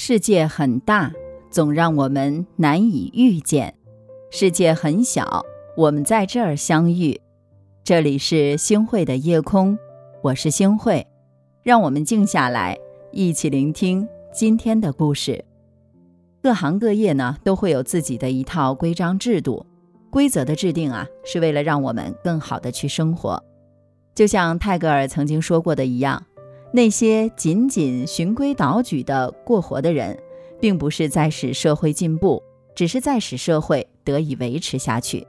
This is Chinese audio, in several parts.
世界很大，总让我们难以遇见；世界很小，我们在这儿相遇。这里是星汇的夜空，我是星汇，让我们静下来，一起聆听今天的故事。各行各业呢，都会有自己的一套规章制度，规则的制定啊，是为了让我们更好的去生活。就像泰戈尔曾经说过的一样。那些仅仅循规蹈矩的过活的人，并不是在使社会进步，只是在使社会得以维持下去。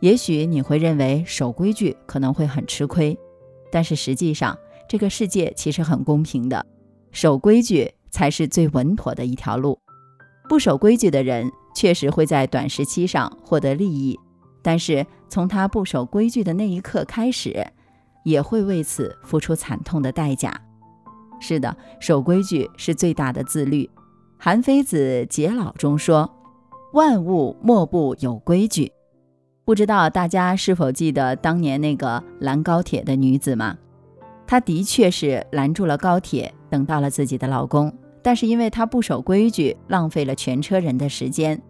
也许你会认为守规矩可能会很吃亏，但是实际上，这个世界其实很公平的，守规矩才是最稳妥的一条路。不守规矩的人确实会在短时期上获得利益，但是从他不守规矩的那一刻开始。也会为此付出惨痛的代价。是的，守规矩是最大的自律。韩非子解老中说：“万物莫不有规矩。”不知道大家是否记得当年那个拦高铁的女子吗？她的确是拦住了高铁，等到了自己的老公，但是因为她不守规矩，浪费了全车人的时间。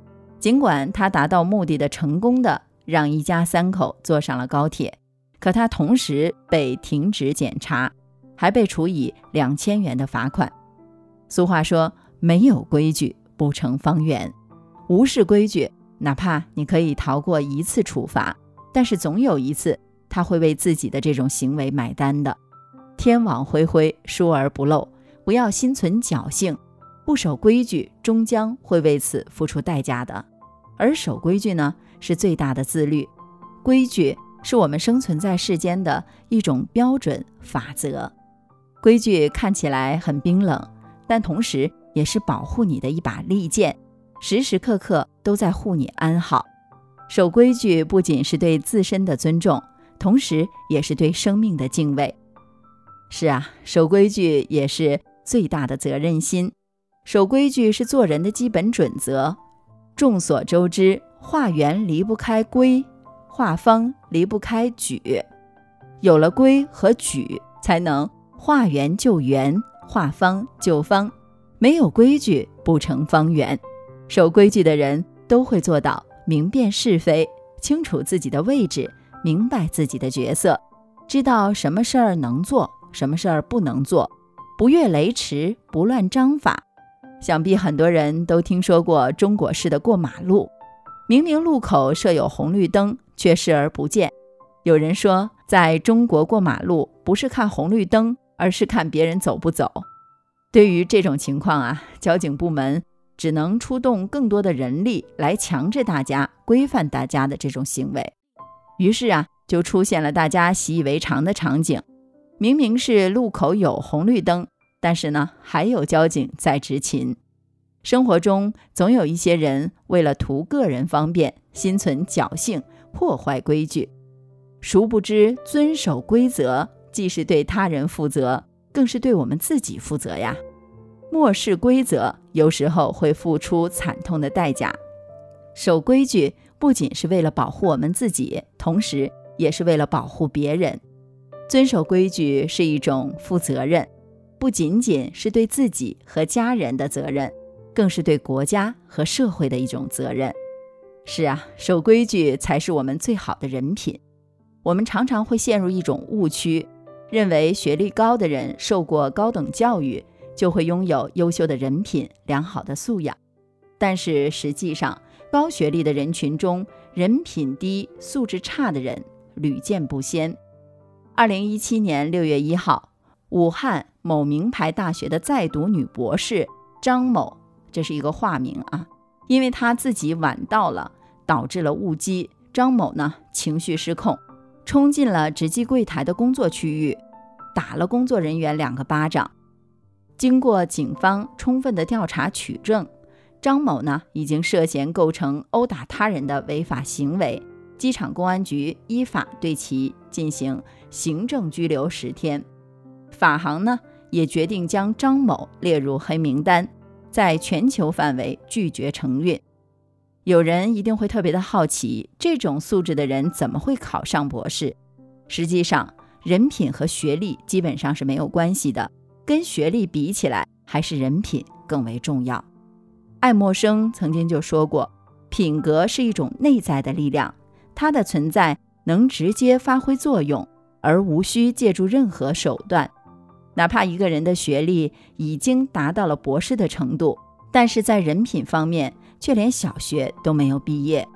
尽管她达到目的的成功的让一家三口坐上了高铁。可她同时被停止检查，还被处以两千元的罚款。俗话说：“没有规矩不成方圆。”无视规矩，哪怕你可以逃过一次处罚，但是总有一次他会为自己的这种行为买单的。天网恢恢，疏而不漏，不要心存侥幸，不守规矩终将会为此付出代价的。而守规矩呢，是最大的自律。规矩。是我们生存在世间的一种标准法则，规矩看起来很冰冷，但同时也是保护你的一把利剑，时时刻刻都在护你安好。守规矩不仅是对自身的尊重，同时也是对生命的敬畏。是啊，守规矩也是最大的责任心。守规矩是做人的基本准则。众所周知，画圆离不开规。画方离不开矩，有了规和矩，才能画圆就圆，画方就方。没有规矩，不成方圆。守规矩的人都会做到明辨是非，清楚自己的位置，明白自己的角色，知道什么事儿能做，什么事儿不能做，不越雷池，不乱章法。想必很多人都听说过中国式的过马路，明明路口设有红绿灯。却视而不见。有人说，在中国过马路不是看红绿灯，而是看别人走不走。对于这种情况啊，交警部门只能出动更多的人力来强制大家、规范大家的这种行为。于是啊，就出现了大家习以为常的场景：明明是路口有红绿灯，但是呢，还有交警在执勤。生活中总有一些人为了图个人方便，心存侥幸。破坏规矩，殊不知遵守规则既是对他人负责，更是对我们自己负责呀。漠视规则，有时候会付出惨痛的代价。守规矩不仅是为了保护我们自己，同时也是为了保护别人。遵守规矩是一种负责任，不仅仅是对自己和家人的责任，更是对国家和社会的一种责任。是啊，守规矩才是我们最好的人品。我们常常会陷入一种误区，认为学历高的人受过高等教育，就会拥有优秀的人品、良好的素养。但是实际上，高学历的人群中，人品低、素质差的人屡见不鲜。二零一七年六月一号，武汉某名牌大学的在读女博士张某，这是一个化名啊。因为她自己晚到了，导致了误机。张某呢，情绪失控，冲进了值机柜台的工作区域，打了工作人员两个巴掌。经过警方充分的调查取证，张某呢已经涉嫌构成殴打他人的违法行为，机场公安局依法对其进行行政拘留十天。法航呢也决定将张某列入黑名单。在全球范围拒绝承运。有人一定会特别的好奇，这种素质的人怎么会考上博士？实际上，人品和学历基本上是没有关系的，跟学历比起来，还是人品更为重要。爱默生曾经就说过，品格是一种内在的力量，它的存在能直接发挥作用，而无需借助任何手段。哪怕一个人的学历已经达到了博士的程度，但是在人品方面却连小学都没有毕业。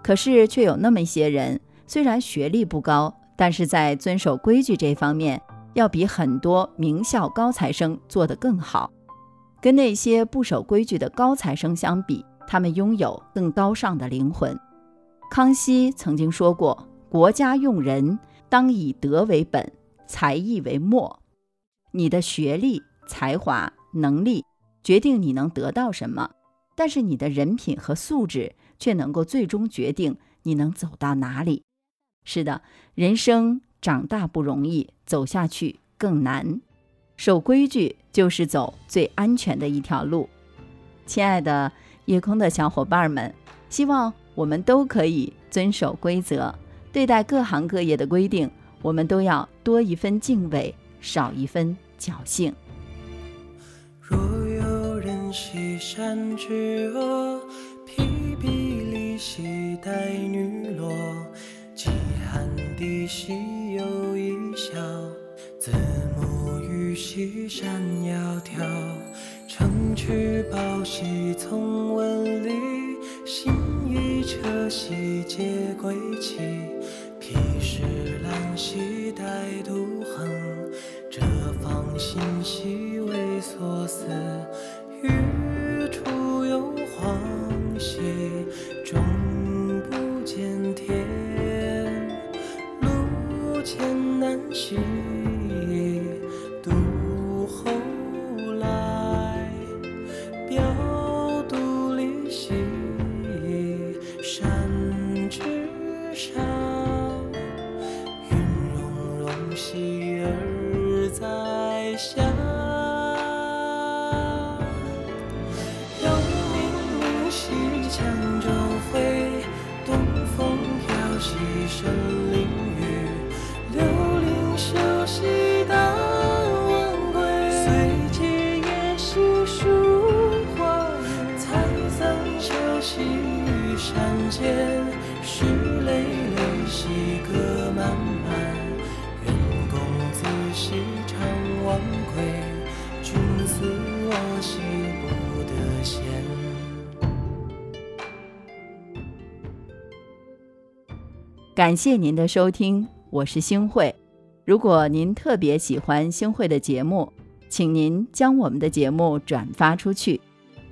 可是却有那么一些人，虽然学历不高，但是在遵守规矩这方面，要比很多名校高材生做得更好。跟那些不守规矩的高材生相比，他们拥有更高尚的灵魂。康熙曾经说过：“国家用人，当以德为本，才艺为末。”你的学历、才华、能力决定你能得到什么，但是你的人品和素质却能够最终决定你能走到哪里。是的，人生长大不容易，走下去更难。守规矩就是走最安全的一条路。亲爱的夜空的小伙伴们，希望我们都可以遵守规则，对待各行各业的规定，我们都要多一分敬畏，少一分侥幸。若有人兮山之阿，披薜荔兮带女萝，饥寒地兮又一笑，子母予兮山窈窕。城曲抱兮从文里，辛夷车兮皆归期。披石兰兮带杜衡，折芳馨兮艰难兮，独后来。表独立兮，山之上。云容容兮而在下。间，石累累兮歌漫漫。愿公子兮常晚归，君思我兮不得闲。感谢您的收听，我是星慧。如果您特别喜欢星慧的节目，请您将我们的节目转发出去，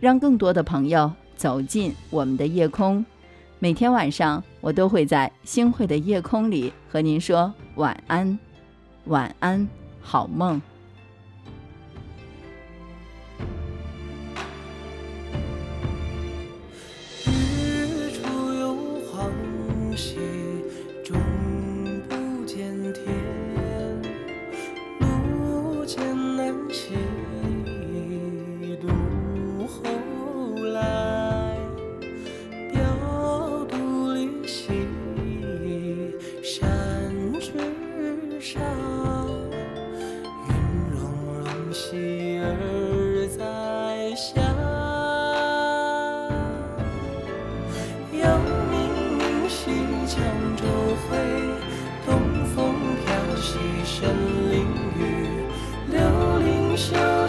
让更多的朋友走进我们的夜空。每天晚上，我都会在星会的夜空里和您说晚安，晚安，好梦。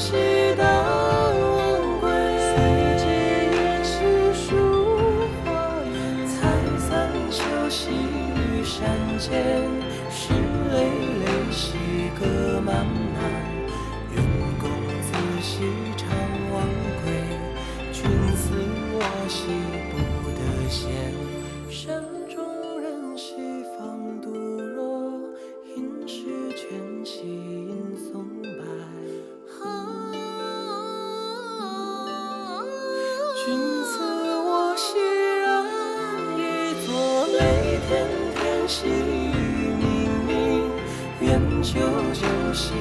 西道晚归，岁节夜兮书画。采桑秋兮山间，是累累兮歌漫细雨冥冥。愿久久兮